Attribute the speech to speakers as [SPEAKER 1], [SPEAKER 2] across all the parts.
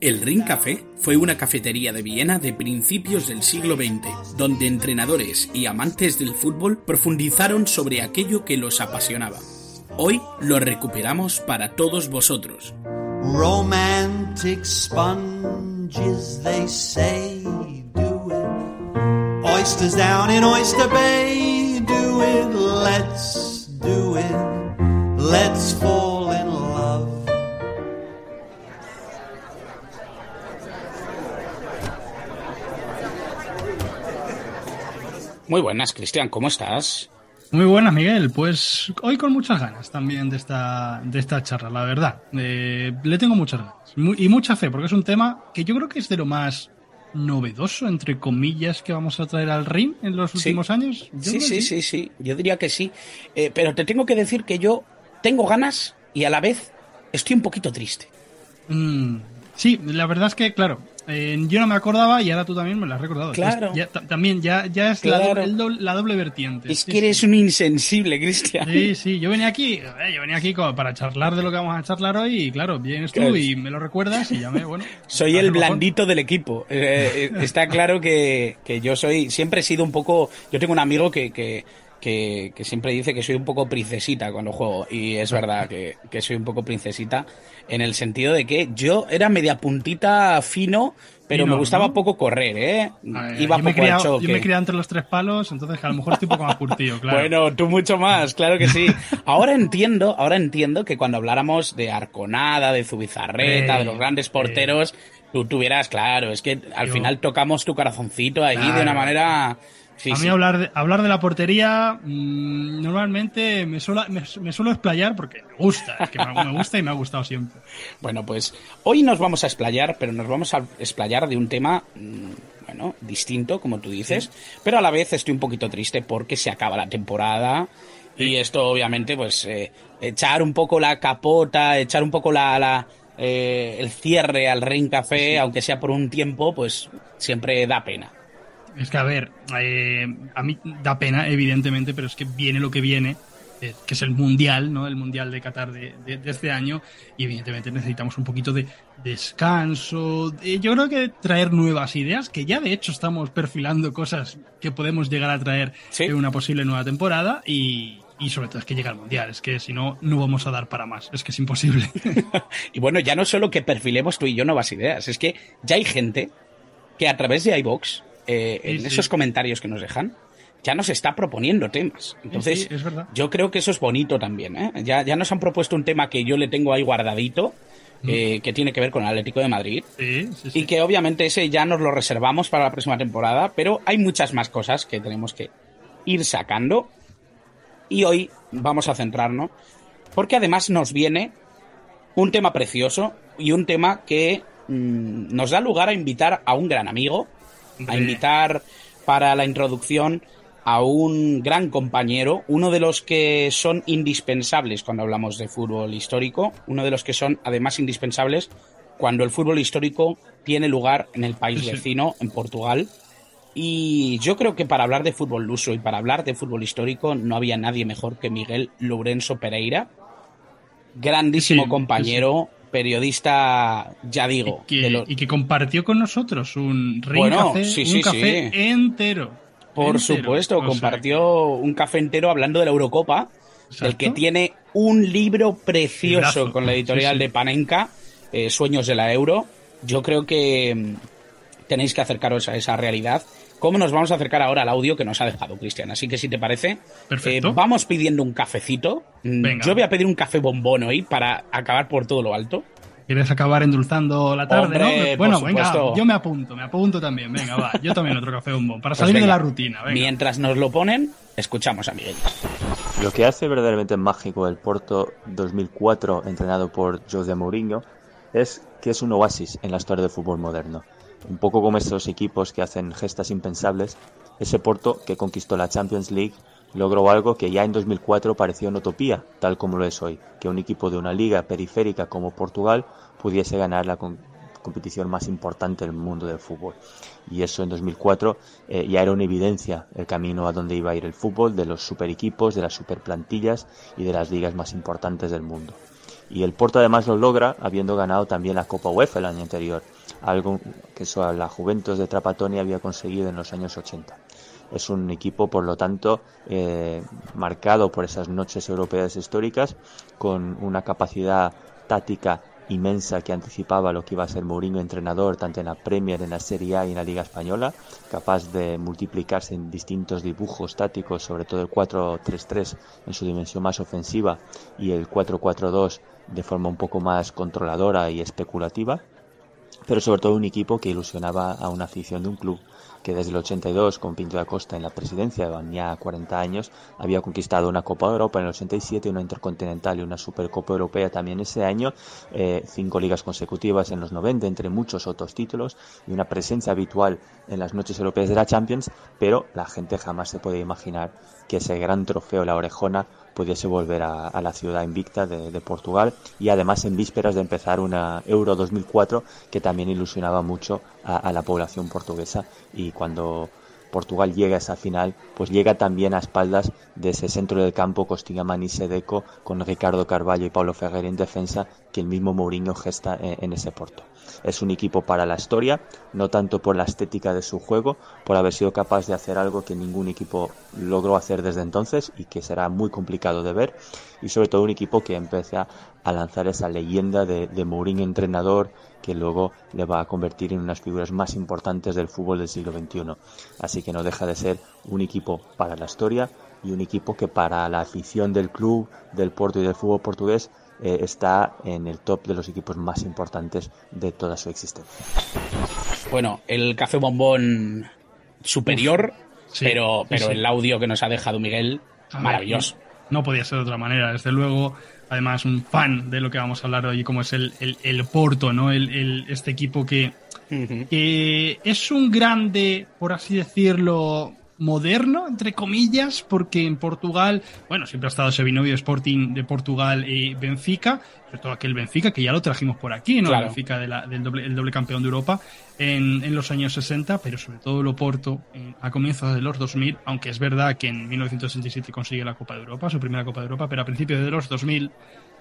[SPEAKER 1] El Ring Café fue una cafetería de Viena de principios del siglo XX, donde entrenadores y amantes del fútbol profundizaron sobre aquello que los apasionaba. Hoy lo recuperamos para todos vosotros.
[SPEAKER 2] Romantic sponges, they say, do it. Oysters down in Oyster Bay, do it. Let's do it. Let's fall in love.
[SPEAKER 1] Muy buenas, Cristian, ¿cómo estás?
[SPEAKER 3] Muy buenas, Miguel. Pues hoy con muchas ganas también de esta, de esta charla, la verdad. Eh, le tengo muchas ganas y mucha fe, porque es un tema que yo creo que es de lo más novedoso, entre comillas, que vamos a traer al ring en los últimos años.
[SPEAKER 1] sí, sí, sí, sí, yo diría que sí. Eh, pero te tengo que decir que yo tengo ganas y a la vez estoy un poquito triste.
[SPEAKER 3] Mm, sí, la verdad es que, claro, eh, yo no me acordaba y ahora tú también me lo has recordado.
[SPEAKER 1] Claro.
[SPEAKER 3] también ya, ya es la, doble, vertiente.
[SPEAKER 1] Es que eres un insensible, Cristian.
[SPEAKER 3] Sí, sí, yo venía aquí, eh, yo venía aquí para charlar de lo que vamos a charlar hoy y claro, vienes tú y me lo recuerdas y ya me, bueno.
[SPEAKER 1] soy el blandito del equipo. Eh, está claro que, que, yo soy, siempre he sido un poco, yo tengo un amigo que, que que, siempre dice que soy un poco princesita cuando juego. Y es verdad que, soy un poco princesita en el sentido de que yo era media puntita fino, pero me gustaba poco correr, ¿eh?
[SPEAKER 3] Iba yo, me yo me crié entre los tres palos, entonces a lo mejor estoy un poco más curtido, claro.
[SPEAKER 1] bueno, tú mucho más, claro que sí. Ahora entiendo, ahora entiendo que cuando habláramos de Arconada, de Zubizarreta, de los grandes porteros, tú tuvieras, claro, es que al final tocamos tu corazoncito ahí de una manera
[SPEAKER 3] a mí hablar, de, hablar de la portería mm, normalmente me suelo, me, suelo explayar porque me gusta, es que me, gusta y me ha gustado siempre.
[SPEAKER 1] Bueno, pues hoy nos vamos a explayar, pero nos vamos a explayar de un tema, mm, bueno, distinto, como tú dices, pero a la vez estoy un poquito triste porque se acaba la temporada y esto obviamente, pues, eh, echar un poco la capota, echar un poco la, la eh, el cierre al Rein Café, aunque sea por un tiempo, pues siempre da pena.
[SPEAKER 3] Es que, a ver, eh, a mí da pena, evidentemente, pero es que viene lo que viene, eh, que es el Mundial, ¿no? El Mundial de Qatar de, este año, y evidentemente necesitamos un poquito de descanso. yo creo que traer nuevas ideas, que ya de hecho estamos perfilando cosas que podemos llegar a traer en una posible nueva temporada, y, y sobre todo es que llega el mundial, es que si no, no vamos a dar para más, es que es imposible.
[SPEAKER 1] y bueno, ya no solo que perfilemos tú y yo nuevas ideas, es que ya hay gente que a través de iBox eh, en esos comentarios que nos dejan, ya nos está proponiendo temas. Entonces, yo creo que eso es bonito también. ¿eh? Ya, ya nos han propuesto un tema que yo le tengo ahí guardadito, mm. eh, que tiene que ver con el Atlético de Madrid. y que obviamente ese ya nos lo reservamos para la próxima temporada, pero hay muchas más cosas que tenemos que ir sacando. Y hoy vamos a centrarnos, porque además nos viene un tema precioso y un tema que mm, nos da lugar a invitar a un gran amigo, a invitar para la introducción a un gran compañero, uno de los que son indispensables cuando hablamos de fútbol histórico, uno de los que son además indispensables cuando el fútbol histórico tiene lugar en el país vecino, en Portugal. Y yo creo que para hablar de fútbol luso y para hablar de fútbol histórico no había nadie mejor que Miguel Lourenço Pereira, grandísimo compañero, periodista, ya digo.
[SPEAKER 3] Y que, compartió con nosotros un ring café, un café entero.
[SPEAKER 1] Por supuesto, compartió un café entero hablando de la Eurocopa, el que tiene un libro precioso con la editorial de Panenka, eh, Sueños de la Euro. Yo creo que mm, tenéis que acercaros a esa realidad. ¿Cómo nos vamos a acercar ahora al audio que nos ha dejado Cristian? Así que si te parece, eh, vamos pidiendo un cafecito. Mm, yo voy a pedir un café bombón hoy para acabar por todo lo alto.
[SPEAKER 3] ¿Quieres acabar endulzando la tarde, no? Bueno, venga, yo me apunto, me apunto también. Venga, va, yo también otro café bombón, para pues salir de la rutina.
[SPEAKER 1] Mientras nos lo ponen, escuchamos a Miguel.
[SPEAKER 4] Lo que hace verdaderamente mágico el Porto 2004, entrenado por José Mourinho, es que es un oasis en la historia del fútbol moderno. Un poco como estos equipos que hacen gestas impensables, ese Porto que conquistó la Champions League logró algo que ya en 2004 parecía una utopía, tal como lo es hoy, que un equipo de una liga periférica como Portugal pudiese ganar la competición más importante del mundo del fútbol. Y eso en 2004 eh, ya era una evidencia el camino a donde iba a ir el fútbol, de los super equipos, de las super plantillas y de las ligas más importantes del mundo. Y el Porto además lo logra habiendo ganado también la Copa UEFA el año anterior, algo que la Juventus de Trapatoni había conseguido en los años 80. Es un equipo, por lo tanto, eh, marcado por esas noches europeas históricas, con una capacidad táctica inmensa que anticipaba lo que iba a ser Mourinho entrenador tanto en la Premier, en la Serie A y en la Liga Española, capaz de multiplicarse en distintos dibujos tácticos, sobre todo el 4-3-3 en su dimensión más ofensiva y el 4-4-2 de forma un poco más controladora y especulativa, pero sobre todo un equipo que ilusionaba a una afición de un club que desde el 82, con Pinto da Costa en la presidencia, ya 40 años, había conquistado una Copa de Europa en el 87, una Intercontinental y una Supercopa Europea también ese año, eh, cinco ligas consecutivas en los 90, entre muchos otros títulos, y una presencia habitual en las noches europeas de la Champions, pero la gente jamás se puede imaginar que ese gran trofeo, la orejona, pudiese volver a, la ciudad invicta de, Portugal y además en vísperas de empezar una Euro 2004 que también ilusionaba mucho a, la población portuguesa y cuando Portugal llega a esa final, pues llega también a espaldas de ese centro del campo Costinha y Sedeco con Ricardo Carvalho y Paulo Ferrer en defensa que el mismo Mourinho gesta en ese Porto. Es un equipo para la historia, no tanto por la estética de su juego, por haber sido capaz de hacer algo que ningún equipo logró hacer desde entonces y que será muy complicado de ver, y sobre todo un equipo que empieza a lanzar esa leyenda de, Mourinho entrenador que luego le va a convertir en unas figuras más importantes del fútbol del siglo XXI. Así que no deja de ser un equipo para la historia y un equipo que para la afición del club, del Porto y del fútbol portugués eh, está en el top de los equipos más importantes de toda su existencia.
[SPEAKER 1] Bueno, el café bombón superior, pero, pero el audio que nos ha dejado Miguel, maravilloso.
[SPEAKER 3] no, podía ser de otra manera, desde luego. Además, un fan de lo que vamos a hablar hoy, como es el, el, Porto, ¿no? El, este equipo que, que es un grande, por así decirlo, moderno, entre comillas, porque en Portugal, bueno, siempre ha estado ese binomio Sporting de Portugal y Benfica, sobre todo aquel Benfica, que ya lo trajimos por aquí, ¿no? Benfica del doble, el doble campeón de Europa en, en, los años 60, pero sobre todo lo Porto a comienzos de los 2000, aunque es verdad que en 1967 consigue la Copa de Europa, su primera Copa de Europa, pero a principios de los 2000,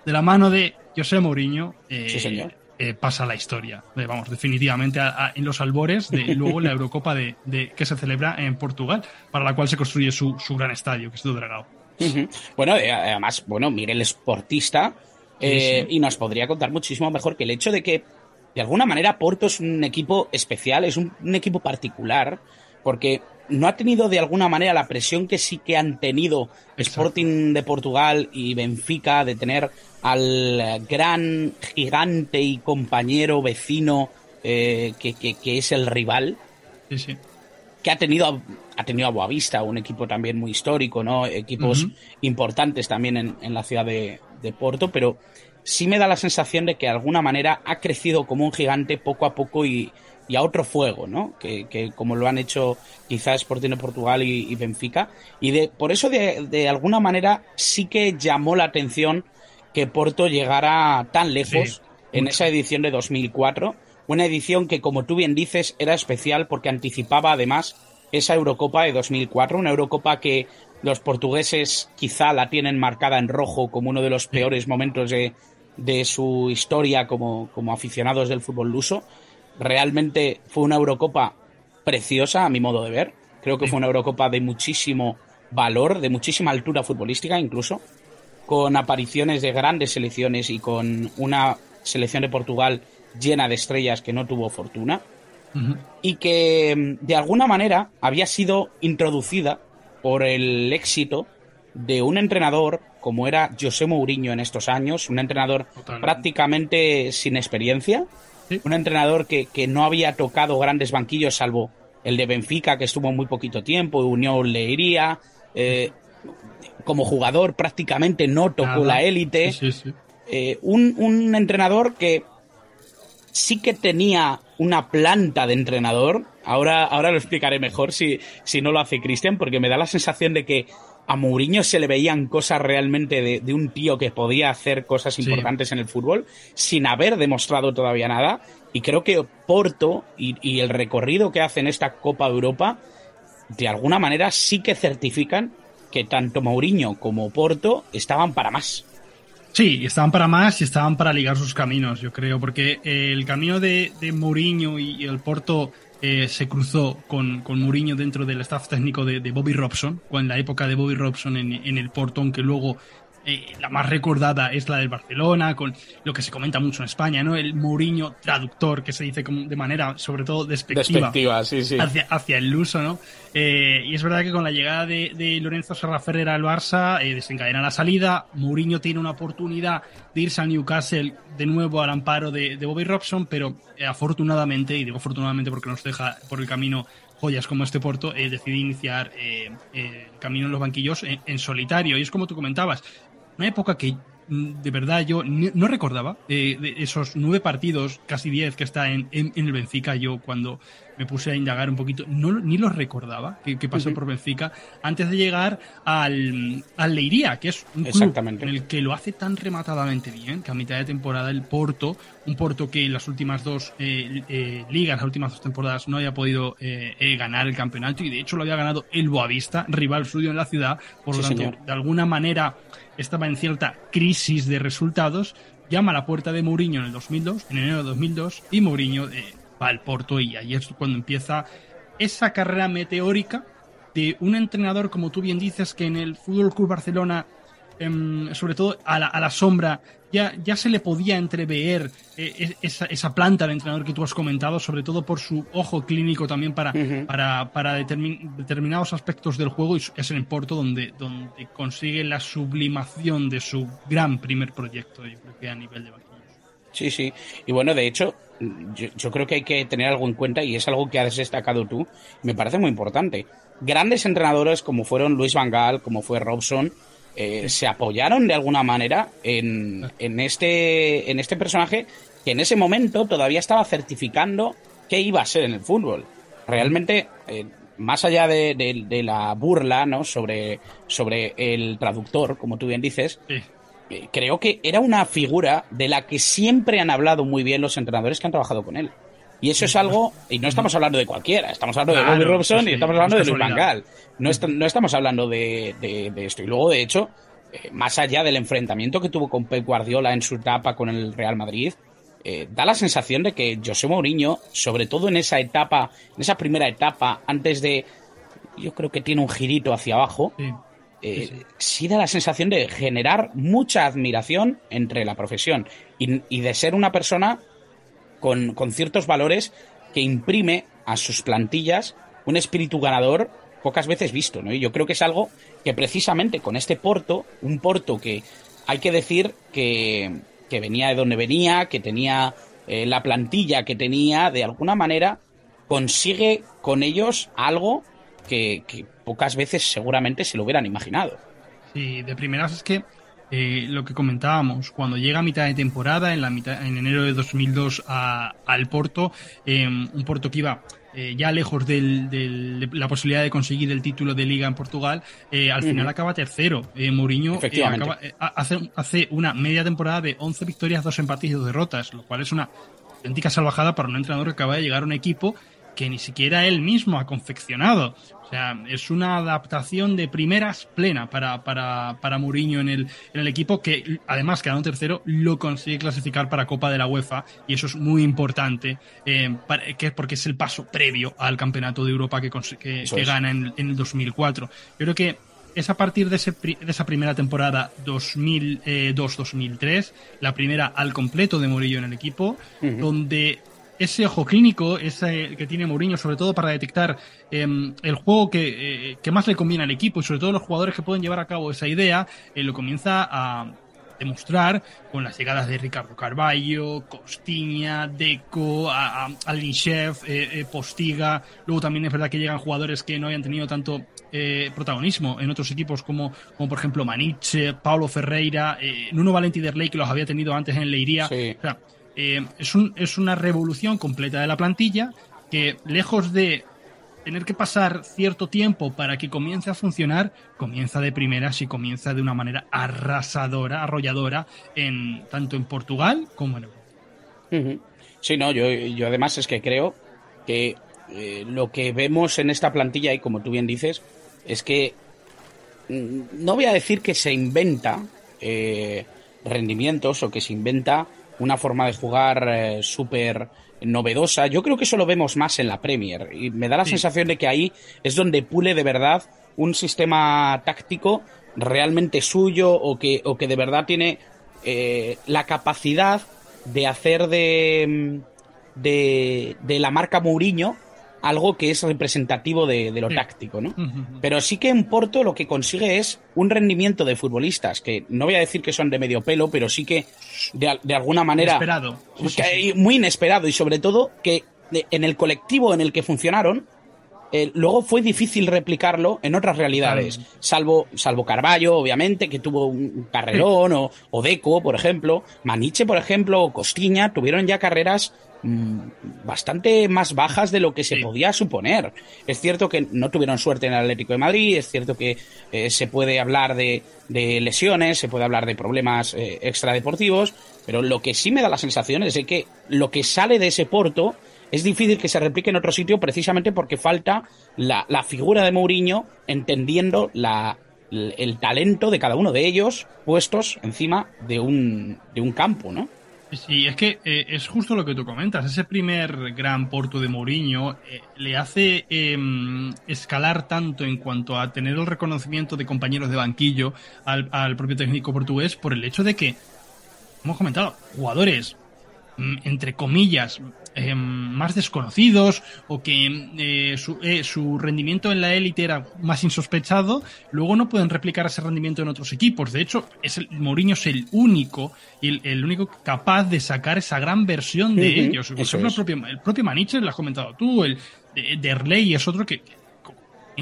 [SPEAKER 3] de la mano de José Mourinho, eh,
[SPEAKER 1] sí, señor
[SPEAKER 3] eh, pasa la historia. vamos, definitivamente en los albores de luego la Eurocopa de, que se celebra en Portugal, para la cual se construye su, gran estadio, que es el Dragao.
[SPEAKER 1] Bueno, eh, además, bueno, Miguel es portista eh, y nos podría contar muchísimo mejor que el hecho de que, de alguna manera, Porto es un equipo especial, es un, un equipo particular, porque no ha tenido de alguna manera la presión que sí que han tenido Sporting de Portugal y Benfica de tener al gran gigante y compañero vecino eh, que, es el rival. Que ha tenido, ha tenido a Boavista, un equipo también muy histórico, ¿no? Equipos importantes también en, la ciudad de, de, Porto, pero sí me da la sensación de que de alguna manera ha crecido como un gigante poco a poco y, y a otro fuego, ¿no? Que, que, como lo han hecho quizás Sporting de Portugal y, Benfica. Y de, por eso de, de, alguna manera sí que llamó la atención que Porto llegara tan lejos en esa edición de 2004. Una edición que, como tú bien dices, era especial porque anticipaba además esa Eurocopa de 2004, una Eurocopa que los portugueses quizá la tienen marcada en rojo como uno de los peores momentos de, de su historia como, como aficionados del fútbol luso Realmente fue una Eurocopa preciosa a mi modo de ver. Creo que fue una Eurocopa de muchísimo valor, de muchísima altura futbolística incluso, con apariciones de grandes selecciones y con una selección de Portugal llena de estrellas que no tuvo fortuna. Y que mm, de alguna manera había sido introducida por el éxito de un entrenador como era José Mourinho en estos años, un entrenador prácticamente sin experiencia, un entrenador que, no había tocado grandes banquillos, salvo el de Benfica, que estuvo muy poquito tiempo, Unión Leiría. Eh, como jugador prácticamente no tocó la élite. Eh, un, un entrenador que sí que tenía una planta de entrenador. Ahora, ahora lo explicaré mejor si, si no lo hace Cristian, porque me da la sensación de que a Mourinho se le veían cosas realmente de, un tío que podía hacer cosas importantes en el fútbol sin haber demostrado todavía nada. Y creo que Porto y, y, el recorrido que hace en esta Copa de Europa, de alguna manera sí que certifican que tanto Mourinho como Porto estaban para más.
[SPEAKER 3] Sí, estaban para más y estaban para ligar sus caminos, yo creo, porque el camino de, de Mourinho y el Porto eh, se cruzó con, con Mourinho dentro del staff técnico de, Bobby Robson, en la época de Bobby Robson en, en el Porto, aunque luego eh, la más recordada es la del Barcelona, con lo que se comenta mucho en España, ¿no? El Mourinho traductor, que se dice como de manera, sobre todo, despectiva, Hacia, el uso, ¿no? Eh, y es verdad que con la llegada de, Lorenzo Serraferrer al Barça, eh, desencadena la salida, Mourinho tiene una oportunidad de irse al Newcastle de nuevo al amparo de, Bobby Robson, pero afortunadamente, y digo afortunadamente porque nos deja por el camino joyas como este Porto, eh, decidí iniciar el camino en los banquillos en, solitario. Y es como tú comentabas, una época que mm, de verdad yo no recordaba eh, esos nueve partidos, casi diez que está en, en, el Benfica. Yo cuando me puse a indagar un poquito, no, ni los recordaba que, pasó por Benfica antes de llegar al, al Leiría, que es un club en el que lo hace tan rematadamente bien que a mitad de temporada el Porto, un Porto que en las últimas dos eh, eh, ligas, las últimas dos temporadas no había podido ganar el campeonato y de hecho lo había ganado el Boavista, rival suyo en la ciudad, por lo tanto, de alguna manera estaba en cierta crisis de resultados, llama a la puerta de Mourinho en el 2002, en enero de 2002, y Mourinho eh, va al Porto y ahí es cuando empieza esa carrera meteórica de un entrenador, como tú bien dices, que en el Fútbol Club Barcelona Em, sobre todo a la, sombra, ya, ya se le podía entrever eh, esa, esa, planta de entrenador que tú has comentado, sobre todo por su ojo clínico también para, para, para determinados aspectos del juego, y es en el Porto donde, donde consigue la sublimación de su gran primer proyecto, yo creo que a nivel de banquillos.
[SPEAKER 1] Sí, sí. Y bueno, de hecho, yo, yo, creo que hay que tener algo en cuenta y es algo que has destacado tú, me parece muy importante. Grandes entrenadores como fueron Luis Van Gaal, como fue Robson, eh, se apoyaron de alguna manera en, en, este, en este personaje que en ese momento todavía estaba certificando qué iba a ser en el fútbol. Realmente, eh, más allá de, la burla ¿no? sobre, sobre el traductor, como tú bien dices, creo que era una figura de la que siempre han hablado muy bien los entrenadores que han trabajado con él. Y eso es algo, y no estamos hablando de cualquiera, estamos hablando de Bobby Robson y estamos hablando de Luis Van No, no estamos hablando de, de, esto. Y luego, de hecho, eh, más allá del enfrentamiento que tuvo con Pep Guardiola en su etapa con el Real Madrid, eh, da la sensación de que José Mourinho, sobre todo en esa etapa, en esa primera etapa, antes de, yo creo que tiene un girito hacia abajo, eh, sí, da la sensación de generar mucha admiración entre la profesión y, y de ser una persona con, ciertos valores que imprime a sus plantillas un espíritu ganador pocas veces visto, ¿no? Y yo creo que es algo que precisamente con este Porto, un Porto que hay que decir que, venía de donde venía, que tenía eh, la plantilla que tenía, de alguna manera consigue con ellos algo que, que, pocas veces seguramente se lo hubieran imaginado.
[SPEAKER 3] Sí, de primeras es que eh, lo que comentábamos, cuando llega a mitad de temporada, en, la mitad, en enero de 2002 al Porto, em, un Porto que iba eh, ya lejos de la posibilidad de conseguir el título de liga en Portugal, eh, al final acaba tercero. Mourinho hace, hace una media temporada de 11 victorias, 2 empates y 2 derrotas, lo cual es una auténtica salvajada para un entrenador que acaba de llegar a un equipo que ni siquiera él mismo ha confeccionado. O sea, es una adaptación de primeras plena para, para, para Mourinho en el, en el equipo que, además, quedando tercero, lo consigue clasificar para Copa de la UEFA y eso es muy importante, eh, que, porque es el paso previo al Campeonato de Europa que, que, gana en, en, el 2004. Yo creo que es a partir de, ese, de esa primera temporada 2002-2003, la primera al completo de Mourinho en el equipo, donde ese ojo clínico ese que tiene Mourinho, sobre todo para detectar em, el juego que, eh, que, más le conviene al equipo y sobre todo los jugadores que pueden llevar a cabo esa idea, eh, lo comienza a, demostrar con las llegadas de Ricardo Carballo, Costiña, Deco, Alinshev, eh, eh, Postiga. Luego también es verdad que llegan jugadores que no hayan tenido tanto eh, protagonismo en otros equipos como, como por ejemplo Maniche, Paulo Ferreira, Nuno Valenti Derley que los había tenido antes en Leiría. Es, un, es una revolución completa de la plantilla que lejos de tener que pasar cierto tiempo para que comience a funcionar, comienza de primeras y comienza de una manera arrasadora, arrolladora, en, tanto en Portugal como en
[SPEAKER 1] Europa. Sí, no, yo, yo además es que creo que eh, lo que vemos en esta plantilla, y como tú bien dices, es que mm, no voy a decir que se inventa eh, rendimientos o que se inventa una forma de jugar eh, súper novedosa. Yo creo que eso lo vemos más en la Premier y me da la sensación de que ahí es donde pule de verdad un sistema táctico realmente suyo o que, o que de verdad tiene eh, la capacidad de hacer de, de, de la marca Mourinho algo que es representativo de, lo táctico, ¿no? Pero sí que en Porto lo que consigue es un rendimiento de futbolistas, que no voy a decir que son de medio pelo, pero sí que de, alguna manera...
[SPEAKER 3] Inesperado.
[SPEAKER 1] Muy inesperado y sobre todo que en el colectivo en el que funcionaron, eh, luego fue difícil replicarlo en otras realidades, salvo, salvo Carballo, obviamente, que tuvo un carrerón, o, o, Deco, por ejemplo, Maniche, por ejemplo, o Costiña, tuvieron ya carreras bastante más bajas de lo que se podía suponer. Es cierto que no tuvieron suerte en el Atlético de Madrid, es cierto que eh, se puede hablar de, lesiones, se puede hablar de problemas eh, extradeportivos, pero lo que sí me da la sensación es de que lo que sale de ese Porto es difícil que se replique en otro sitio precisamente porque falta la, figura de Mourinho entendiendo la, el talento de cada uno de ellos puestos encima de un, de un campo, ¿no?
[SPEAKER 3] Sí, es que eh, es justo lo que tú comentas. Ese primer gran Porto de Mourinho eh, le hace em, escalar tanto en cuanto a tener el reconocimiento de compañeros de banquillo al, al propio técnico portugués por el hecho de que, hemos comentado, jugadores entre comillas, eh, más desconocidos o que eh, eh, su, rendimiento en la élite era más insospechado, luego no pueden replicar ese rendimiento en otros equipos. De hecho, es el, Mourinho es el único y el, único capaz de sacar esa gran versión de ellos. el propio Maniche, lo has comentado tú, el de Derley es otro que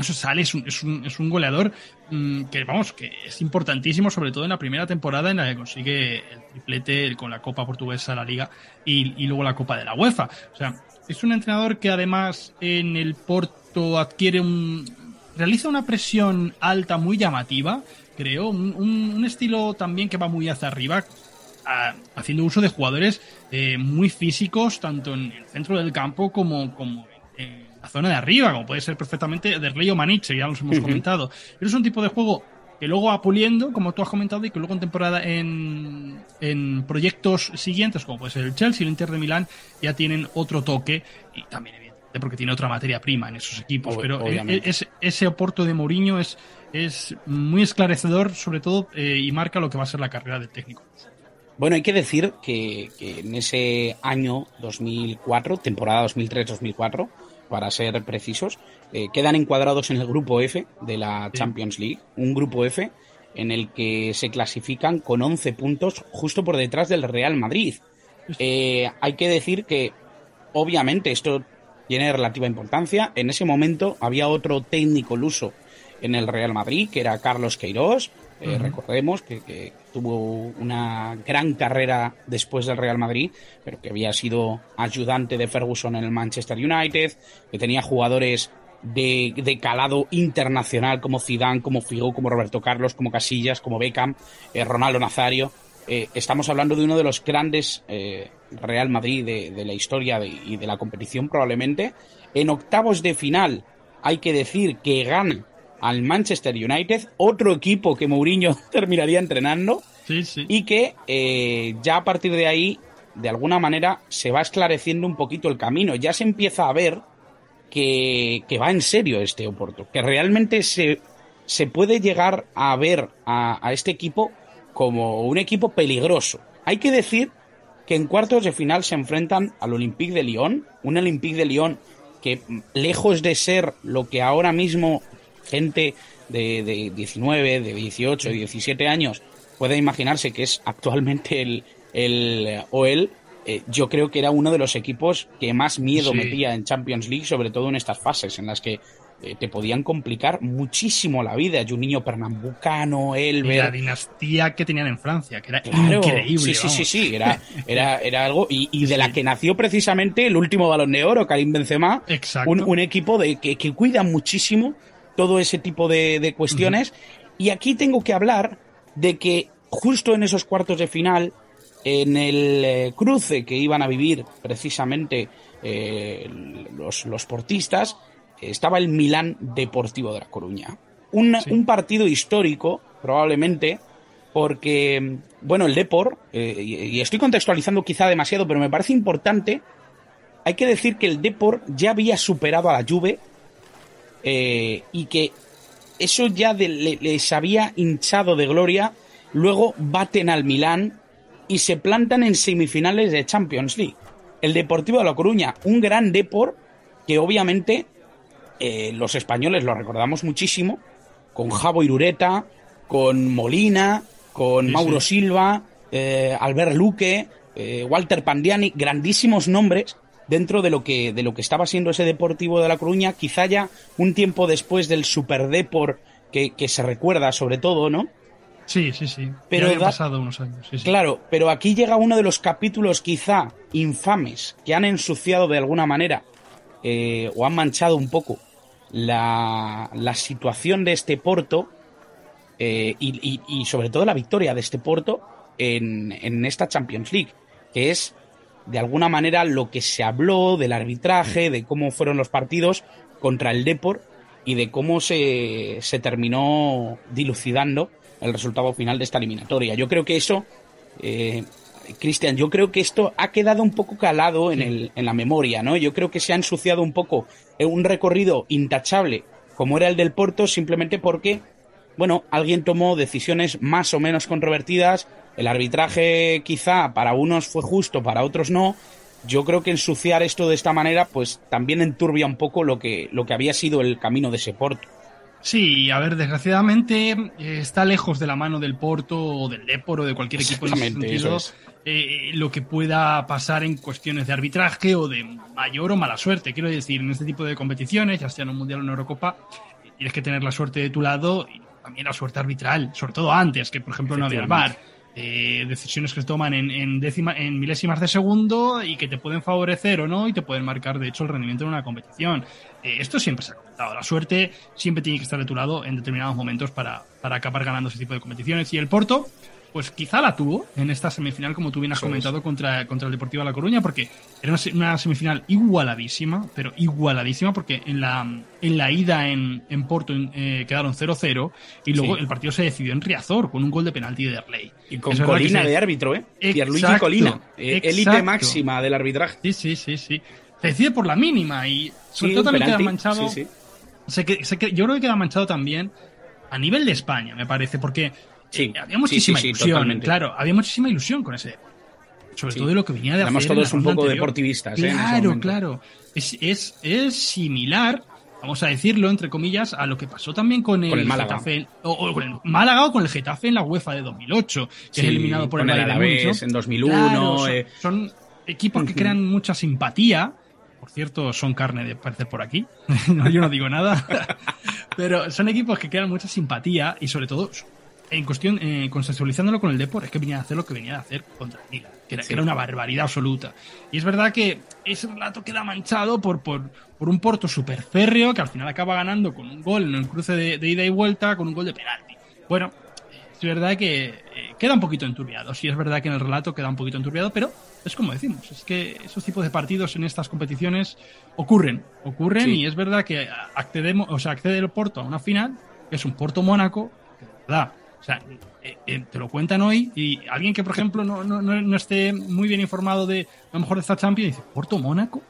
[SPEAKER 3] se sale, es un, es un, es un goleador mm, que, vamos, que es importantísimo, sobre todo en la primera temporada en la que consigue el triplete con la Copa Portuguesa, la Liga y, luego la Copa de la UEFA. O sea, es un entrenador que además en el Porto adquiere un. realiza una presión alta muy llamativa, creo, un, un estilo también que va muy hacia arriba, haciendo uso de jugadores eh, muy físicos, tanto en el centro del campo como, como en la zona de arriba, como puede ser perfectamente Derley o Maniche, ya los hemos comentado. Pero es un tipo de juego que luego va puliendo, como tú has comentado, y que luego en temporada en, en proyectos siguientes, como puede ser el Chelsea, el Inter de Milán, ya tienen otro toque y también evidentemente porque tiene otra materia prima en esos equipos. pero ese aporto de Mourinho es, es muy esclarecedor, sobre todo, eh, y marca lo que va a ser la carrera del técnico.
[SPEAKER 1] Bueno, hay que decir que, que en ese año 2004, temporada 2003-2004, para ser precisos, eh, quedan encuadrados en el grupo F de la Champions League, un grupo F en el que se clasifican con 11 puntos justo por detrás del Real Madrid. Eh, hay que decir que, obviamente, esto tiene relativa importancia. En ese momento había otro técnico luso en el Real Madrid, que era Carlos Queiroz, eh, recordemos que, tuvo una gran carrera después del Real Madrid, pero que había sido ayudante de Ferguson en el Manchester United, que tenía jugadores de, calado internacional como Zidane, como Figo, como Roberto Carlos, como Casillas, como Beckham, eh, Ronaldo Nazario. Eh, estamos hablando de uno de los grandes Real Madrid de, la historia y de la competición probablemente. En octavos de final hay que decir que gana al Manchester United, otro equipo que Mourinho terminaría entrenando y que eh, ya a partir de ahí, de alguna manera, se va esclareciendo un poquito el camino. Ya se empieza a ver que, va en serio este Oporto, que realmente se, se puede llegar a ver a, a este equipo como un equipo peligroso. Hay que decir que en cuartos de final se enfrentan al Olympique de Lyon, un Olympique de Lyon que lejos de ser lo que ahora mismo gente de, de 19, de 18, de 17 años puede imaginarse que es actualmente el, el OEL, eh, yo creo que era uno de los equipos que más miedo metía en Champions League, sobre todo en estas fases en las que eh, te podían complicar muchísimo la vida. Juninho Pernambucano, Elber.
[SPEAKER 3] Y la dinastía que tenían en Francia, que era increíble.
[SPEAKER 1] Sí, sí, sí, sí, era, era, era algo. Y, de la que nació precisamente el último balón de oro, Karim Benzema.
[SPEAKER 3] Exacto.
[SPEAKER 1] Un, equipo de, que, que, cuida muchísimo todo ese tipo de, cuestiones. Y aquí tengo que hablar de que justo en esos cuartos de final, en el eh, cruce que iban a vivir precisamente eh, los, los portistas, estaba el Milán Deportivo de La Coruña. Un, partido histórico, probablemente, porque, bueno, el Depor, eh, y, estoy contextualizando quizá demasiado, pero me parece importante, hay que decir que el Depor ya había superado a la Juve eh, y que eso ya les había hinchado de gloria, luego baten al Milán y se plantan en semifinales de Champions League. El Deportivo de La Coruña, un gran Depor que obviamente eh, los españoles lo recordamos muchísimo, con Javo Irureta, con Molina, con Mauro Silva, eh, Albert Luque, eh, Walter Pandiani, grandísimos nombres dentro de lo que de lo que estaba siendo ese Deportivo de La Coruña, quizá ya un tiempo después del Super Depor que, que se recuerda sobre todo, ¿no?
[SPEAKER 3] Sí, sí, sí. Pero ha pasado unos años.
[SPEAKER 1] Claro, pero aquí llega uno de los capítulos quizá infames que han ensuciado de alguna manera eh, o han manchado un poco la, situación de este Porto eh, y, sobre todo la victoria de este Porto en, en esta Champions League, que es de alguna manera lo que se habló del arbitraje, de cómo fueron los partidos contra el Depor y de cómo se, se terminó dilucidando el resultado final de esta eliminatoria. Yo creo que eso eh, Cristian, yo creo que esto ha quedado un poco calado en, el, en la memoria, ¿no? Yo creo que se ha ensuciado un poco un recorrido intachable como era el del Porto simplemente porque, bueno, alguien tomó decisiones más o menos controvertidas, el arbitraje quizá para unos fue justo, para otros no. Yo creo que ensuciar esto de esta manera pues también enturbia un poco lo que, lo que había sido el camino de ese Porto.
[SPEAKER 3] Sí, a ver, desgraciadamente eh, está lejos de la mano del Porto o del Depor o de cualquier equipo en ese sentido. Eh, lo que pueda pasar en cuestiones de arbitraje o de mayor o mala suerte. Quiero decir, en este tipo de competiciones, ya sea en un Mundial o en Eurocopa, tienes que tener la suerte de tu lado y también la suerte arbitral, sobre todo antes, que por ejemplo no había el VAR. Eh, decisiones que se toman en, en, en milésimas de segundo y que te pueden favorecer o no y te pueden marcar de hecho el rendimiento en una competición. Eh, esto siempre se ha comentado. La suerte siempre tiene que estar de tu lado en determinados momentos para, para acabar ganando ese tipo de competiciones. Y el Porto, pues quizá la tuvo en esta semifinal, como tú bien has comentado, contra, contra el Deportivo de La Coruña, porque era una, semifinal igualadísima, pero igualadísima, porque en la, en la ida en, en Porto eh, quedaron 0-0 y luego el partido se decidió en Riazor con un gol de penalti de Derley.
[SPEAKER 1] Y con Colina de árbitro, ¿eh? Pierluigi Colina, eh, élite máxima del arbitraje.
[SPEAKER 3] Sí, sí, sí, sí. Se decide por la mínima y sobre todo también queda manchado. Sí, yo creo que queda manchado también a nivel de España, me parece, porque Sí, había muchísima ilusión, claro, había muchísima ilusión con ese sobre todo de lo que venía de
[SPEAKER 1] Éramos todos un poco deportivistas.
[SPEAKER 3] ¿eh? Claro, claro. Es, es, es, similar, vamos a decirlo entre comillas, a lo que pasó también con el,
[SPEAKER 1] Málaga.
[SPEAKER 3] Getafe, o, con el Málaga o con el Getafe en la UEFA de 2008, que es eliminado por
[SPEAKER 1] el,
[SPEAKER 3] el
[SPEAKER 1] Alavés en 2001.
[SPEAKER 3] Eh. son, equipos que crean mucha simpatía. Por cierto, son carne de parecer por aquí. yo no digo nada. Pero son equipos que crean mucha simpatía y sobre todo en cuestión, eh, consensualizándolo con el Depor, es que venía a hacer lo que venía a hacer contra el Milan, que era, una barbaridad absoluta. Y es verdad que ese relato queda manchado por, por, por un Porto super férreo que al final acaba ganando con un gol en el cruce de, ida y vuelta, con un gol de penalti. Bueno, es verdad que eh, queda un poquito enturbiado. Sí, es verdad que en el relato queda un poquito enturbiado, pero es como decimos, es que esos tipos de partidos en estas competiciones ocurren, ocurren y es verdad que accedemos, o sea, accede el Porto a una final, que es un Porto Mónaco, que de verdad o sea, eh, eh, te lo cuentan hoy y alguien que, por ejemplo, no, no, no, esté muy bien informado de a lo mejor de esta Champions dice, ¿Porto Mónaco?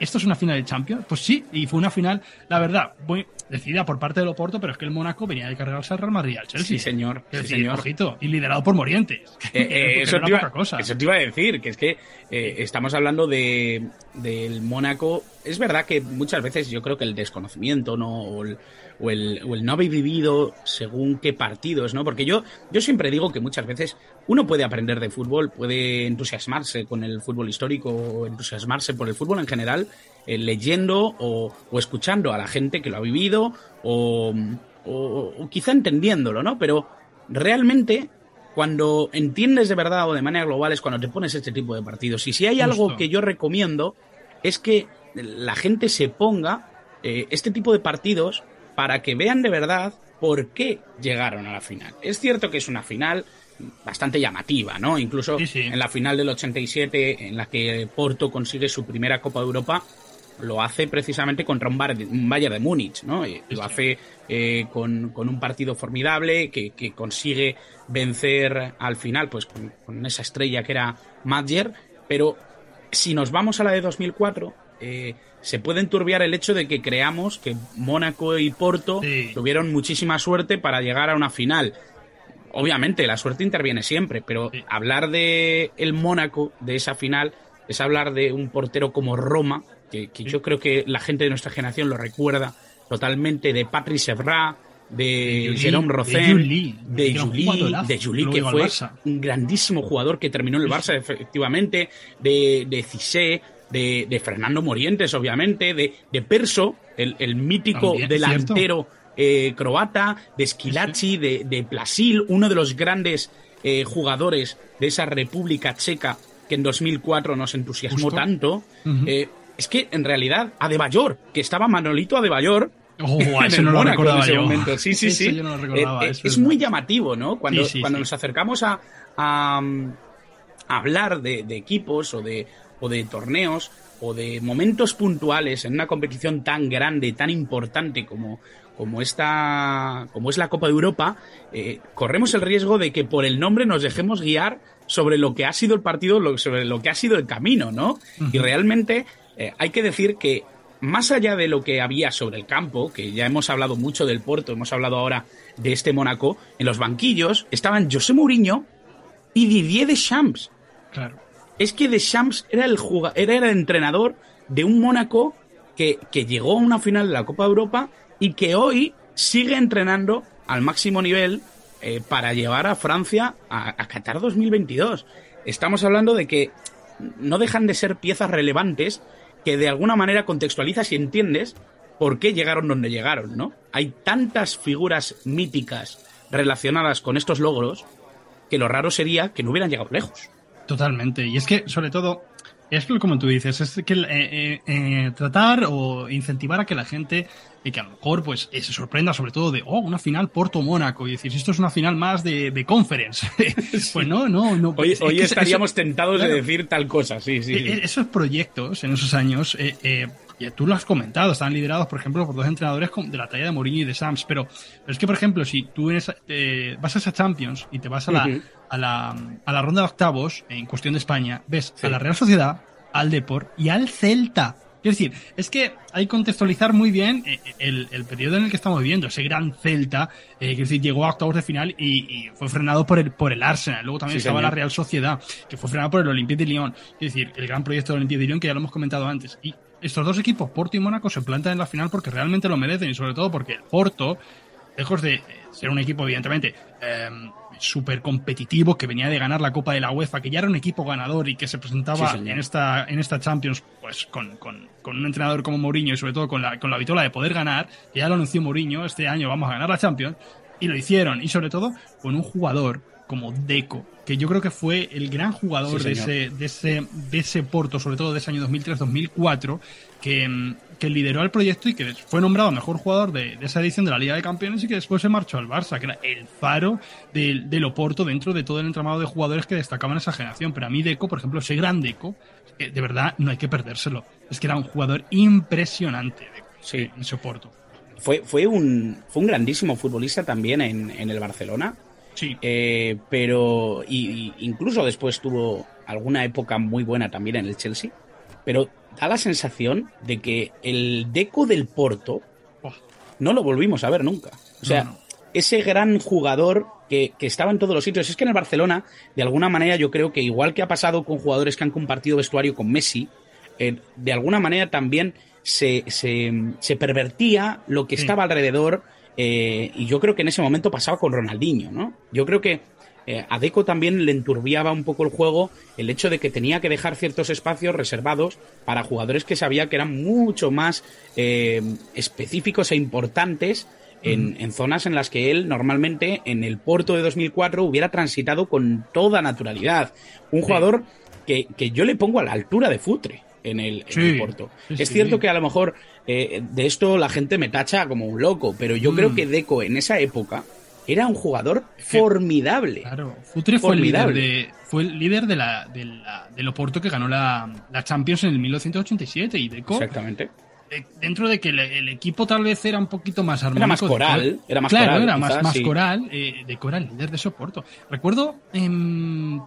[SPEAKER 3] ¿Esto es una final de Champions? Pues sí, y fue una final, la verdad, muy decidida por parte de Loporto, pero es que el Mónaco venía de cargarse al Real Madrid al Chelsea.
[SPEAKER 1] Sí, señor. Sí, señor.
[SPEAKER 3] Ojito, y liderado por Morientes.
[SPEAKER 1] Eh, eso, te iba, eso, te iba, a decir, que es que estamos hablando de, del Mónaco es verdad que muchas veces yo creo que el desconocimiento, ¿no? O el, o el, no haber vivido según qué partidos, ¿no? Porque yo, yo siempre digo que muchas veces uno puede aprender de fútbol, puede entusiasmarse con el fútbol histórico o entusiasmarse por el fútbol en general, eh, leyendo o, escuchando a la gente que lo ha vivido o, o quizá entendiéndolo, ¿no? Pero realmente cuando entiendes de verdad o de manera global es cuando te pones este tipo de partidos. Y si hay algo que yo recomiendo es que la gente se ponga eh, este tipo de partidos para que vean de verdad por qué llegaron a la final. Es cierto que es una final bastante llamativa, ¿no? Incluso en la final del 87, en la que Porto consigue su primera Copa de Europa, lo hace precisamente contra un, Bayern de Múnich, ¿no? lo hace eh, con, un partido formidable que, consigue vencer al final, pues con, esa estrella que era Madger, pero si nos vamos a la de 2004, eh, se puede enturbiar el hecho de que creamos que Mónaco y Porto tuvieron muchísima suerte para llegar a una final. Obviamente, la suerte interviene siempre, pero hablar de el Mónaco, de esa final, es hablar de un portero como Roma, que, yo creo que la gente de nuestra generación lo recuerda totalmente, de Patrice Evra, de, Jerome Rosen, de Juli, de Juli, que fue un grandísimo jugador que terminó en el Barça, efectivamente, de, de Cissé, de, Fernando Morientes, obviamente, de, de Perso, el, mítico delantero eh, croata, de Schilacci, de, de Plasil, uno de los grandes eh, jugadores de esa República Checa que en 2004 nos entusiasmó tanto. Eh, es que en realidad Adebayor, que estaba Manolito Adebayor,
[SPEAKER 3] Oh, eso no lo recordaba yo.
[SPEAKER 1] Momento. Sí, sí, sí. es, muy llamativo, ¿no? Cuando, cuando nos acercamos a, a, hablar de, equipos o de, o de torneos o de momentos puntuales en una competición tan grande, tan importante como, como esta, como es la Copa de Europa, eh, corremos el riesgo de que por el nombre nos dejemos guiar sobre lo que ha sido el partido, sobre lo que ha sido el camino, ¿no? Y realmente eh, hay que decir que más allá de lo que había sobre el campo, que ya hemos hablado mucho del Porto, hemos hablado ahora de este Mónaco, en los banquillos estaban José Mourinho y Didier Deschamps.
[SPEAKER 3] Claro
[SPEAKER 1] es que Deschamps era el, era el entrenador de un Mónaco que, llegó a una final de la Copa de Europa y que hoy sigue entrenando al máximo nivel eh, para llevar a Francia a, a, Qatar 2022. Estamos hablando de que no dejan de ser piezas relevantes que de alguna manera contextualizas y entiendes por qué llegaron donde llegaron, ¿no? Hay tantas figuras míticas relacionadas con estos logros que lo raro sería que no hubieran llegado lejos.
[SPEAKER 3] Totalmente. Y es que, sobre todo, es como tú dices, es que eh, eh, eh, tratar o incentivar a que la gente, y que a lo mejor pues se sorprenda sobre todo de, oh, una final Porto-Mónaco, y decir, esto es una final más de, de conference. pues no, no, no.
[SPEAKER 1] Hoy, hoy estaríamos tentados de decir tal cosa, sí, sí.
[SPEAKER 3] E, e, esos proyectos en esos años, eh, tú lo has comentado, están liderados, por ejemplo, por dos entrenadores de la talla de Mourinho y de Sams, pero, pero es que, por ejemplo, si tú vas a esa Champions y te vas a la, a, la, a la ronda de octavos, en cuestión de España, ves a la Real Sociedad, al Deport y al Celta. Es decir, es que hay que contextualizar muy bien eh, el, el, periodo en el que estamos viviendo. Ese gran Celta, eh, que decir, llegó a octavos de final y, fue frenado por el, por el Arsenal. Luego también estaba la Real Sociedad, que fue frenado por el Olympique de Lyon. Es decir, el gran proyecto del Olympique de Lyon, que ya lo hemos comentado antes. Y estos dos equipos, Porto y Mónaco, se plantan en la final porque realmente lo merecen y sobre todo porque el Porto, lejos de ser un equipo, evidentemente, em, súper competitivo, que venía de ganar la Copa de la UEFA, que ya era un equipo ganador y que se presentaba en, esta, en esta Champions pues con, con, con, un entrenador como Mourinho y sobre todo con la, con la vitola de poder ganar, que ya lo anunció Mourinho, este año vamos a ganar la Champions, y lo hicieron, y sobre todo con un jugador como Deco, que yo creo que fue el gran jugador de, ese, de, ese, de ese Porto, sobre todo de ese año 2003-2004, que, que lideró el proyecto y que fue nombrado mejor jugador de, esa edición de la Liga de Campeones y que después se marchó al Barça, que era el faro del, del Oporto dentro de todo el entramado de jugadores que destacaban esa generación. Pero a mí Deco, por ejemplo, ese gran Deco, de verdad no hay que perdérselo. Es que era un jugador impresionante en ese Oporto.
[SPEAKER 1] Fue, fue, un, fue un grandísimo futbolista también en, en el Barcelona
[SPEAKER 3] Sí.
[SPEAKER 1] Eh, pero y, incluso después tuvo alguna época muy buena también en el Chelsea. Pero da la sensación de que el Deco del Porto no lo volvimos a ver nunca. O sea, ese gran jugador que, estaba en todos los sitios. Es que en el Barcelona, de alguna manera, yo creo que igual que ha pasado con jugadores que han compartido vestuario con Messi, eh, de alguna manera también se, se, pervertía lo que estaba alrededor eh, y yo creo que en ese momento pasaba con Ronaldinho, ¿no? Yo creo que eh, a Deco también le enturbiaba un poco el juego el hecho de que tenía que dejar ciertos espacios reservados para jugadores que sabía que eran mucho más eh, específicos e importantes en, zonas en las que él normalmente en el Porto de 2004 hubiera transitado con toda naturalidad. Un jugador que, yo le pongo a la altura de Futre en el, Porto. es cierto que a lo mejor eh, de esto la gente me tacha como un loco, pero yo creo mm. que Deco en esa época era un jugador formidable.
[SPEAKER 3] Claro, Futre fue el líder de, fue el líder de la, de la del Oporto que ganó la, la, Champions en el 1987 y Deco.
[SPEAKER 1] Exactamente.
[SPEAKER 3] Eh, dentro de que el, equipo tal vez era un poquito más armónico.
[SPEAKER 1] Era más coral, era más
[SPEAKER 3] claro,
[SPEAKER 1] coral,
[SPEAKER 3] era más, más coral. Eh, Deco era el líder de ese Oporto. Recuerdo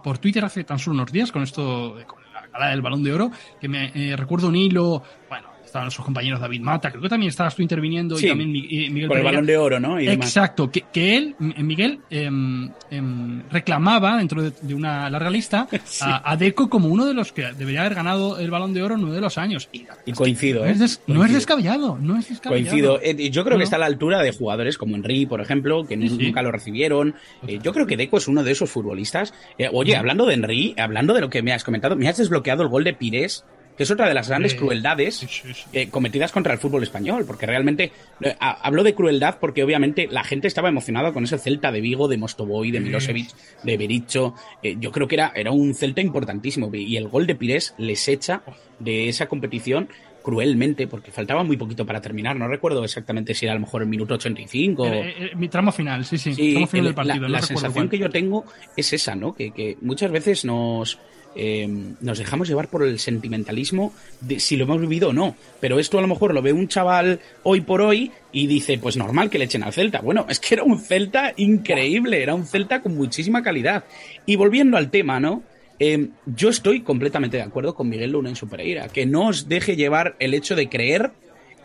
[SPEAKER 3] por Twitter hace tan solo unos días con esto, con la gala del Balón de Oro, que me eh, recuerdo un hilo, bueno, estaban sus compañeros David Mata, creo que también estabas tú interviniendo y también Miguel
[SPEAKER 1] Con el balón de oro, ¿no?
[SPEAKER 3] Exacto, que, que, él, Miguel, em, em, reclamaba dentro de, una larga lista a, Deco como uno de los que debería haber ganado el balón de oro en uno de los años.
[SPEAKER 1] Y, coincido,
[SPEAKER 3] no, es no, es descabellado, no es descabellado.
[SPEAKER 1] Coincido. Eh, yo creo que está a la altura de jugadores como Henry, por ejemplo, que nunca lo recibieron. Eh, yo creo que Deco es uno de esos futbolistas. Eh, oye, hablando de Henry, hablando de lo que me has comentado, me has desbloqueado el gol de Pires que es otra de las grandes crueldades eh, cometidas contra el fútbol español, porque realmente eh, hablo de crueldad porque obviamente la gente estaba emocionada con ese Celta de Vigo, de Mostoboy, de Milosevic, de Bericho. Eh, yo creo que era, era un Celta importantísimo y el gol de Pires les echa de esa competición cruelmente, porque faltaba muy poquito para terminar. No recuerdo exactamente si era a lo mejor el minuto 85.
[SPEAKER 3] mi tramo final, sí, sí. tramo final del partido,
[SPEAKER 1] la, sensación que yo tengo es esa, ¿no? Que, que muchas veces nos, eh, nos dejamos llevar por el sentimentalismo de si lo hemos vivido o no. Pero esto a lo mejor lo ve un chaval hoy por hoy y dice, pues normal que le echen al Celta. Bueno, es que era un Celta increíble, era un Celta con muchísima calidad. Y volviendo al tema, ¿no? Eh, yo estoy completamente de acuerdo con Miguel Luna en su Pereira, que no os deje llevar el hecho de creer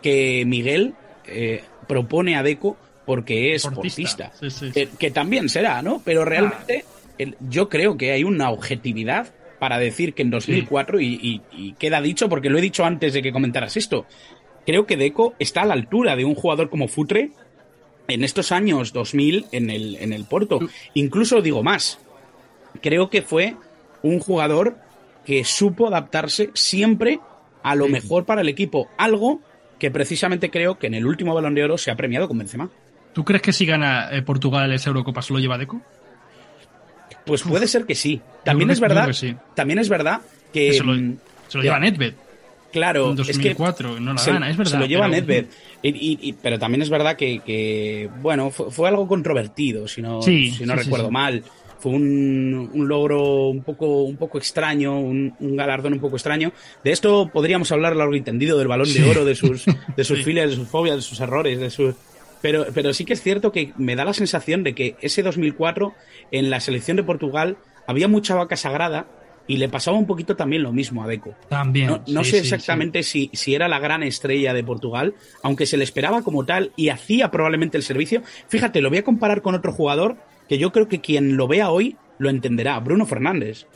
[SPEAKER 1] que Miguel eh, propone a Deco porque es sportista, Que, también será, ¿no? Pero realmente yo creo que hay una objetividad para decir que en 2004, y, queda dicho porque lo he dicho antes de que comentaras esto, creo que Deco está a la altura de un jugador como Futre en estos años 2000 en el, en el Porto. Incluso digo más, creo que fue un jugador que supo adaptarse siempre a lo mejor para el equipo, algo que precisamente creo que en el último Balón de Oro se ha premiado con Benzema.
[SPEAKER 3] ¿Tú crees que si gana eh, Portugal esa Eurocopa se lo lleva Deco?
[SPEAKER 1] Pues puede ser que sí. También es verdad. Que También es verdad que.
[SPEAKER 3] Se lo, mm, lleva Nedved.
[SPEAKER 1] Claro,
[SPEAKER 3] en 2004,
[SPEAKER 1] es
[SPEAKER 3] no la gana, es verdad.
[SPEAKER 1] Se lo lleva Nedved. Y, pero también es verdad que, bueno, fue, algo controvertido, si no, si no recuerdo mal. Fue un, un, logro un poco, un poco extraño, un, galardón un poco extraño. De esto podríamos hablar largo y tendido del balón de oro, de sus, de sus filas, de sus fobias, de sus errores, de sus, pero, pero sí que es cierto que me da la sensación de que ese 2004 en la selección de Portugal había mucha vaca sagrada y le pasaba un poquito también lo mismo a Deco.
[SPEAKER 3] También.
[SPEAKER 1] No, sé exactamente Si, si era la gran estrella de Portugal, aunque se le esperaba como tal y hacía probablemente el servicio. Fíjate, lo voy a comparar con otro jugador que yo creo que quien lo vea hoy lo entenderá, Bruno Fernández.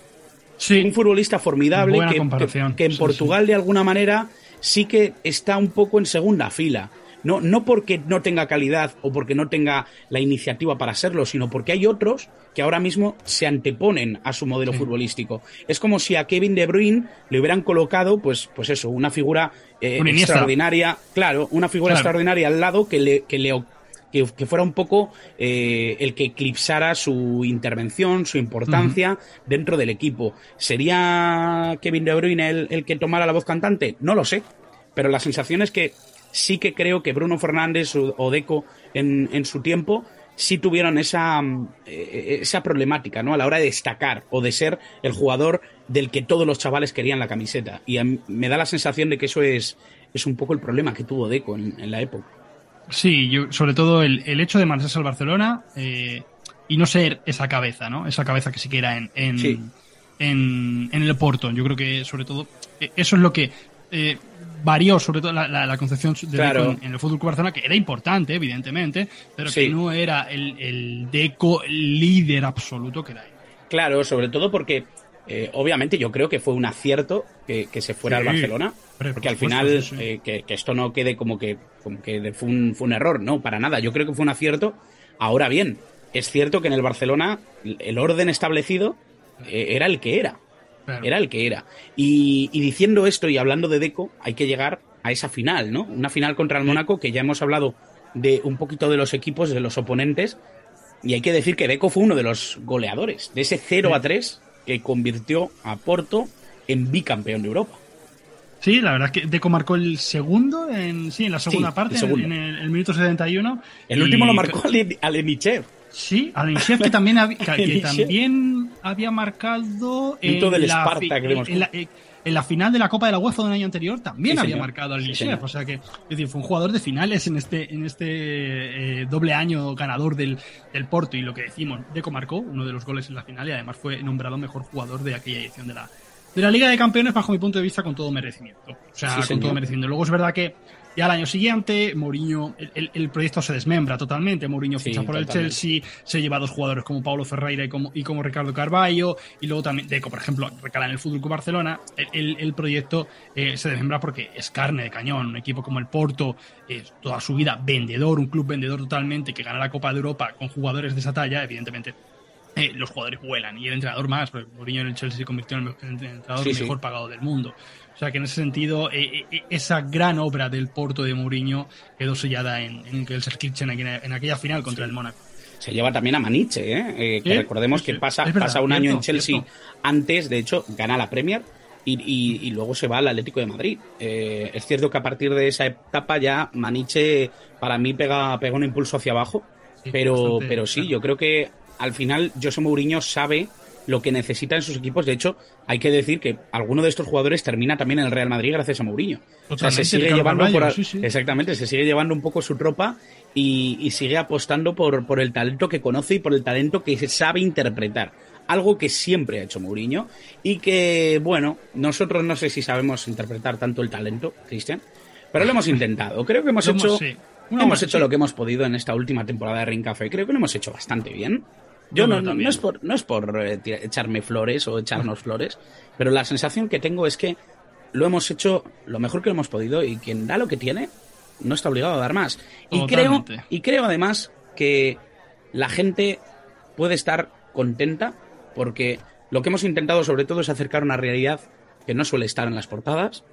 [SPEAKER 1] Sí. Un futbolista formidable que, que, en Portugal de alguna manera sí que está un poco en segunda fila. No, no porque no tenga calidad o porque no tenga la iniciativa para serlo, sino porque hay otros que ahora mismo se anteponen a su modelo futbolístico. Es como si a Kevin De Bruyne le hubieran colocado, pues, pues eso, una figura eh, extraordinaria, claro, una figura extraordinaria al lado que le, que le que, fuera un poco eh, el que eclipsara su intervención, su importancia dentro del equipo. ¿Sería Kevin De Bruyne el, el, que tomara la voz cantante? No lo sé, pero la sensación es que sí que creo que Bruno Fernández o Deco en, en su tiempo sí tuvieron esa, mm, eh, esa problemática, ¿no? A la hora de destacar o de ser el jugador del que todos los chavales querían la camiseta. Y me da la sensación de que eso es, es un poco el problema que tuvo Deco en, la época.
[SPEAKER 3] Sí, yo, sobre todo el, el hecho de marcharse al Barcelona eh, y no ser esa cabeza, ¿no? Esa cabeza que se era en, en, en, en, el Porto. Yo creo que, sobre todo, eh, eso es lo que varió sobre todo la, concepción de Deco en, el fútbol Barcelona, que era importante, evidentemente, pero que no era el, Deco líder absoluto que era
[SPEAKER 1] Claro, sobre todo porque Eh, obviamente yo creo que fue un acierto que, se fuera al Barcelona, porque al final eh, que, esto no quede como que, como que fue, un, fue un error, no, para nada, yo creo que fue un acierto. Ahora bien, es cierto que en el Barcelona el orden establecido eh, era el que era, era el que era. Y, diciendo esto y hablando de Deco, hay que llegar a esa final, ¿no? Una final contra el Mónaco que ya hemos hablado de un poquito de los equipos, de los oponentes, y hay que decir que Deco fue uno de los goleadores, de ese 0 a 3 que convirtió a Porto en bicampeón de Europa.
[SPEAKER 3] Sí, la verdad es que Deco marcó el segundo en, sí, en la segunda parte, en, el, minuto 71.
[SPEAKER 1] El último lo marcó Alenichev.
[SPEAKER 3] Sí, Alenichev que también, había, que también había marcado
[SPEAKER 1] en, del la,
[SPEAKER 3] en, la, final de la Copa de la UEFA de un año anterior también había marcado Alenichev. o sea que es decir, fue un jugador de finales en este, en este eh, doble año ganador del, del Porto. Y lo que decimos, Deco marcó uno de los goles en la final y además fue nombrado mejor jugador de aquella edición de la, de la Liga de Campeones, bajo mi punto de vista, con todo merecimiento. O sea, con todo merecimiento. Luego es verdad que ya al año siguiente, Mourinho, el, proyecto se desmembra totalmente. Mourinho ficha por el Chelsea, se lleva a dos jugadores como Paulo Ferreira y como, y como Ricardo Carballo, y luego también Deco, por ejemplo, recala en el Fútbol Club Barcelona. El, proyecto eh, se desmembra porque es carne de cañón. Un equipo como el Porto, toda su vida vendedor, un club vendedor totalmente, que gana la Copa de Europa con jugadores de esa talla, evidentemente eh, los jugadores vuelan y el entrenador más, porque Mourinho en el Chelsea se convirtió en el entrenador mejor pagado del mundo. O sea que en ese sentido, eh, eh, esa gran obra del Porto de Mourinho quedó sellada en, en el Serkirchen en, aquella final contra el Mónaco.
[SPEAKER 1] Se lleva también a Maniche, ¿eh? que recordemos que pasa, pasa un año en Chelsea antes, de hecho, gana la Premier y, luego se va al Atlético de Madrid. es cierto que a partir de esa etapa ya Maniche para mí pega, pega un impulso hacia abajo, pero, pero sí, yo creo que al final José Mourinho sabe lo que necesita en sus equipos. De hecho, hay que decir que alguno de estos jugadores termina también en el Real Madrid gracias a Mourinho. O sea, se sigue llevando exactamente, se sigue llevando un poco su tropa y, sigue apostando por, por el talento que conoce y por el talento que sabe interpretar. Algo que siempre ha hecho Mourinho y que, bueno, nosotros no sé si sabemos interpretar tanto el talento, Cristian, pero lo hemos intentado. Creo que hemos hecho, hemos hecho lo que hemos podido en esta última temporada de Ring Café. Creo que lo hemos hecho bastante bien. Yo no, no, es por, no es por eh, echarme flores o echarnos flores, pero la sensación que tengo es que lo hemos hecho lo mejor que hemos podido y quien da lo que tiene no está obligado a dar más. Y creo, y creo además que la gente puede estar contenta porque lo que hemos intentado sobre todo es acercar una realidad que no suele estar en las portadas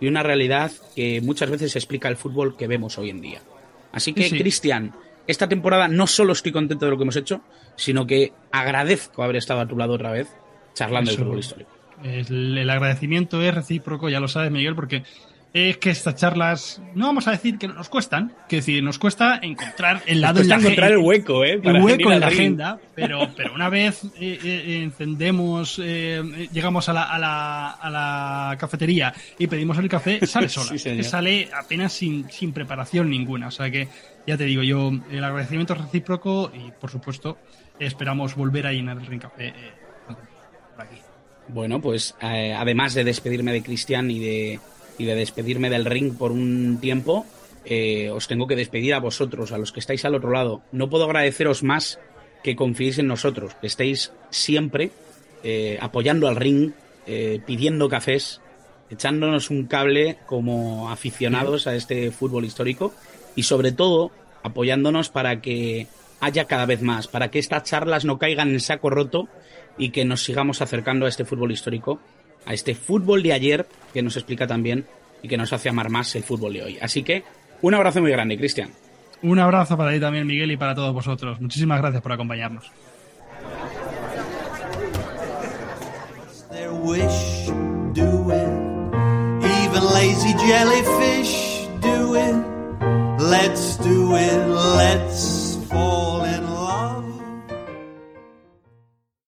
[SPEAKER 1] y una realidad que muchas veces explica el fútbol que vemos hoy en día. Así que, Cristian, esta temporada no solo estoy contento de lo que hemos hecho, sino que agradezco haber estado a tu lado otra vez charlando del fútbol histórico.
[SPEAKER 3] El, agradecimiento es recíproco, ya lo sabes, Miguel, porque es que estas charlas, no vamos a decir que nos cuestan, que decir, nos cuesta encontrar el lado
[SPEAKER 1] en la encontrar el hueco, ¿eh?
[SPEAKER 3] el hueco en la agenda, pero, pero una vez eh, eh, encendemos, eh, llegamos a la, a, la, a la cafetería y pedimos el café, sale sola. sale apenas sin, sin preparación ninguna. O sea que ya te digo, yo el agradecimiento recíproco y por supuesto esperamos volver a llenar el Ring Café eh, por aquí.
[SPEAKER 1] Bueno, pues eh, además de despedirme de Cristian y de, y de despedirme del ring por un tiempo, eh, os tengo que despedir a vosotros, a los que estáis al otro lado. No puedo agradeceros más que confiéis en nosotros, que estéis siempre apoyando al ring, pidiendo cafés, echándonos un cable como aficionados a este fútbol histórico y sobre todo apoyándonos para que haya cada vez más, para que estas charlas no caigan en saco roto y que nos sigamos acercando a este fútbol histórico, a este fútbol de ayer que nos explica también y que nos hace amar más el fútbol de hoy. Así que un abrazo muy grande, Cristian.
[SPEAKER 3] Un abrazo para ti también, Miguel, y para todos vosotros. Muchísimas gracias por acompañarnos.